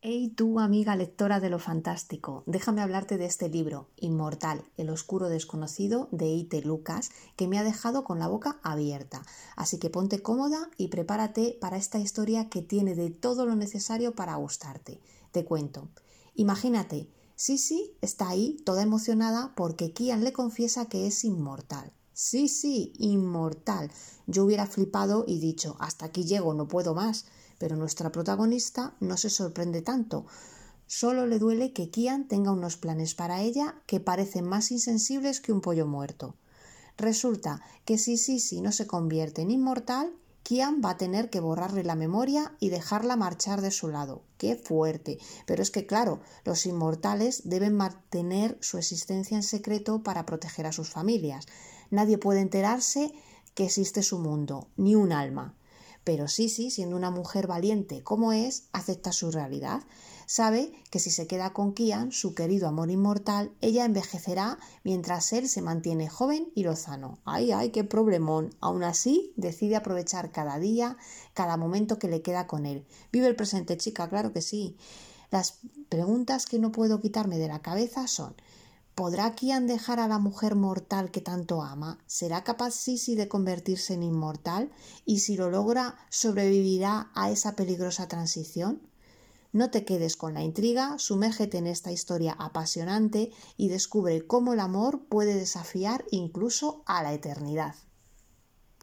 Hey tú, amiga lectora de lo fantástico, déjame hablarte de este libro, Inmortal, el oscuro desconocido, de Ite Lucas, que me ha dejado con la boca abierta. Así que ponte cómoda y prepárate para esta historia que tiene de todo lo necesario para gustarte. Te cuento. Imagínate, Sisi está ahí, toda emocionada, porque Kian le confiesa que es inmortal. Sí, sí, inmortal. Yo hubiera flipado y dicho, hasta aquí llego, no puedo más pero nuestra protagonista no se sorprende tanto. Solo le duele que Kian tenga unos planes para ella que parecen más insensibles que un pollo muerto. Resulta que si Sisi no se convierte en inmortal, Kian va a tener que borrarle la memoria y dejarla marchar de su lado. ¡Qué fuerte! Pero es que, claro, los inmortales deben mantener su existencia en secreto para proteger a sus familias. Nadie puede enterarse que existe su mundo, ni un alma. Pero Sisi, siendo una mujer valiente como es, acepta su realidad. Sabe que si se queda con Kian, su querido amor inmortal, ella envejecerá mientras él se mantiene joven y lozano. ¡Ay, ay, qué problemón! Aún así, decide aprovechar cada día, cada momento que le queda con él. Vive el presente, chica, claro que sí. Las preguntas que no puedo quitarme de la cabeza son ¿Podrá Kian dejar a la mujer mortal que tanto ama? ¿Será capaz Sisi de convertirse en inmortal? ¿Y si lo logra, sobrevivirá a esa peligrosa transición? No te quedes con la intriga, sumérgete en esta historia apasionante y descubre cómo el amor puede desafiar incluso a la eternidad.